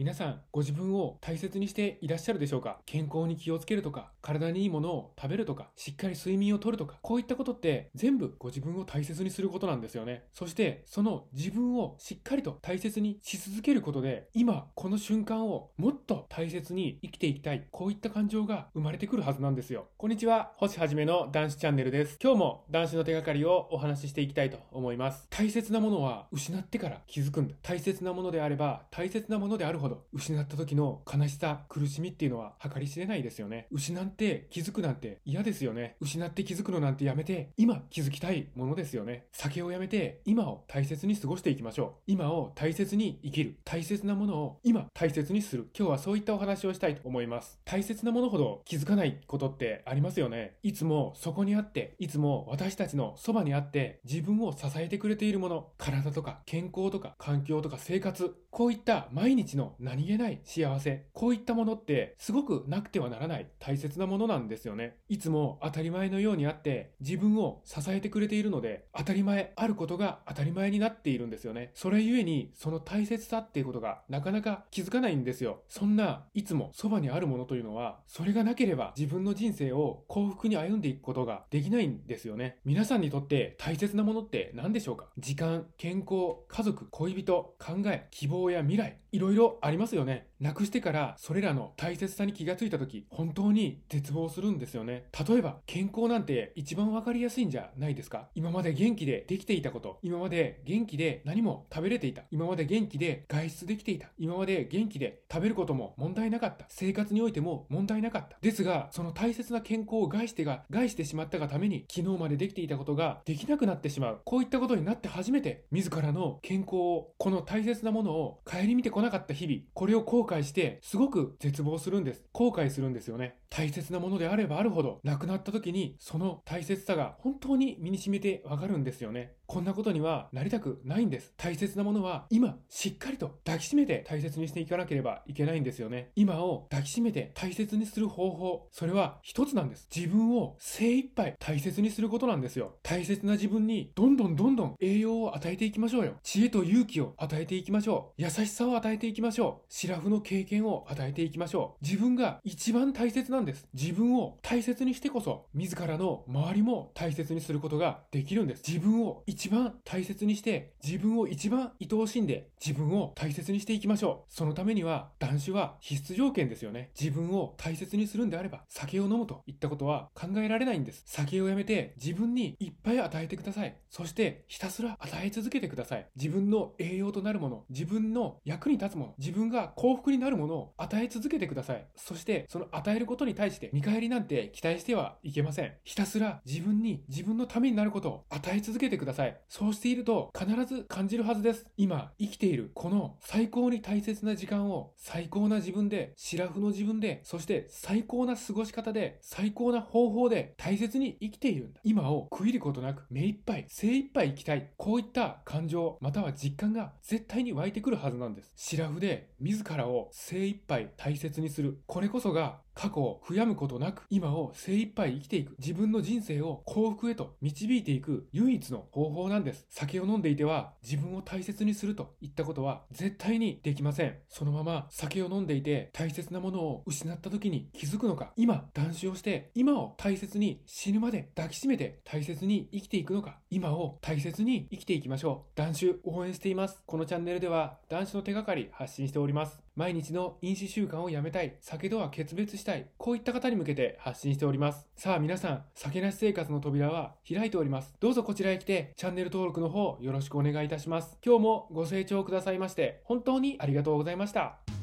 皆さん、ご自分を大切にしていらっしゃるでしょうか？健康に気をつけるとか、体にいいものを食べるとか、しっかり睡眠をとるとか、こういったことって全部ご自分を大切にすることなんですよね。そして、その自分をしっかりと大切にし続けることで、今、この瞬間をもっと大切に生きていきたい、こういった感情が生まれてくるはずなんですよ。こんにちは、星はじめの男子チャンネルです。今日も男子の手がかりをお話ししていきたいと思います。大切なものは失ってから気づくんだ。大切なものであれば、大切なものであるほど、失った時の悲しさ、苦しみっていうのは計り知れないですよね。失って気づくなんて嫌ですよね。失って気づくのなんてやめて、今気づきたいものですよね。酒をやめて、今を大切に過ごしていきましょう。今を大切に生きる。大切なものを今大切にする。今日はそういったお話をしたいと思います。大切なものほど気づかないことってありますよね。いつもそこにあって、いつも私たちのそばにあって、自分を支えてくれているもの、体とか健康とか環境とか生活、こういった毎日の何気ない幸せ、こういったものってすごくなくてはならない大切なものなんですよね。いつも当たり前のようにあって自分を支えてくれているので当たり前あることが当たり前になっているんですよね。それゆえにその大切さっていうことがなかなか気づかないんですよ。そんないつもそばにあるものというのはそれがなければ自分の人生を幸福に歩んでいくことができないんですよね。皆さんにとって大切なものって何でしょうか？時間、健康、家族、恋人、考え、希望や未来、いろいろありますよね。なくしてからそれらの大切さに気がついた時、本当に絶望するんですよね。例えば、健康なんて一番わかりやすいんじゃないですか？今まで元気でできていたこと、今まで元気で何も食べれていた、今まで元気で外出できていた、今まで元気で食べることも問題なかった、生活においても問題なかった。ですが、その大切な健康を害してが、害してしまったがために、昨日までできていたことができなくなってしまう。こういったことになって初めて、自らの健康を、この大切なものを顧みてこなかった日々、これを後悔して、すごく絶望するんです。後悔するんですよね。大切なものであればあるほど、亡くなった時に、その大切さが本当に身に染みてわかるんですよね。こんなことにはなりたくないんです。大切なものは今しっかりと抱きしめて大切にしていかなければいけないんですよね。今を抱きしめて大切にする方法、それは一つなんです。自分を精一杯大切にすることなんですよ。大切な自分にどんどんどんどん栄養を与えていきましょうよ。知恵と勇気を与えていきましょう。優しさを与えていきましょう。シラフの経験を与えていきましょう。自分が一番大切なんです。自分を大切にしてこそ、自らの周りも大切にすることができるんです。自分を一番大切にして、自分を一番愛おしんで、自分を大切にしていきましょう。そのためには、断酒は必須条件ですよね。自分を大切にするんであれば、酒を飲むといったことは考えられないんです。酒をやめて、自分にいっぱい与えてください。そして、ひたすら与え続けてください。自分の栄養となるもの、自分の役に立つもの、自分が幸福になるものを与え続けてください。そして、その与えることに対して見返りなんて期待してはいけません。ひたすら自分に自分のためになることを与え続けてください。そうしていると必ず感じるはずです。今生きているこの最高に大切な時間を最高な自分で、シラフの自分で、そして最高な過ごし方で、最高な方法で大切に生きているんだ。今を区切ることなく目いっぱい、精一杯生きたい。こういった感情、または実感が絶対に湧いてくるはずなんです。シラフで自らを精一杯大切にする。これこそが過去を悔やむことなく今を精一杯生きていく。自分の人生を幸福へと導いていく唯一の方法なんです。酒を飲んでいては自分を大切にするといったことは絶対にできません。そのまま酒を飲んでいて大切なものを失った時に気づくのか今断酒をして今を大切に死ぬまで抱きしめて大切に生きていくのか今を大切に生きていきましょう。断酒応援しています。このチャンネルでは断酒の手がかり発信しております。毎日の飲酒習慣をやめたい、酒とは決別したい、こういった方に向けて発信しております。さあ皆さん、酒なし生活の扉は開いております。どうぞこちらへ来て、チャンネル登録の方よろしくお願いいたします。今日もご清聴くださいまして、本当にありがとうございました。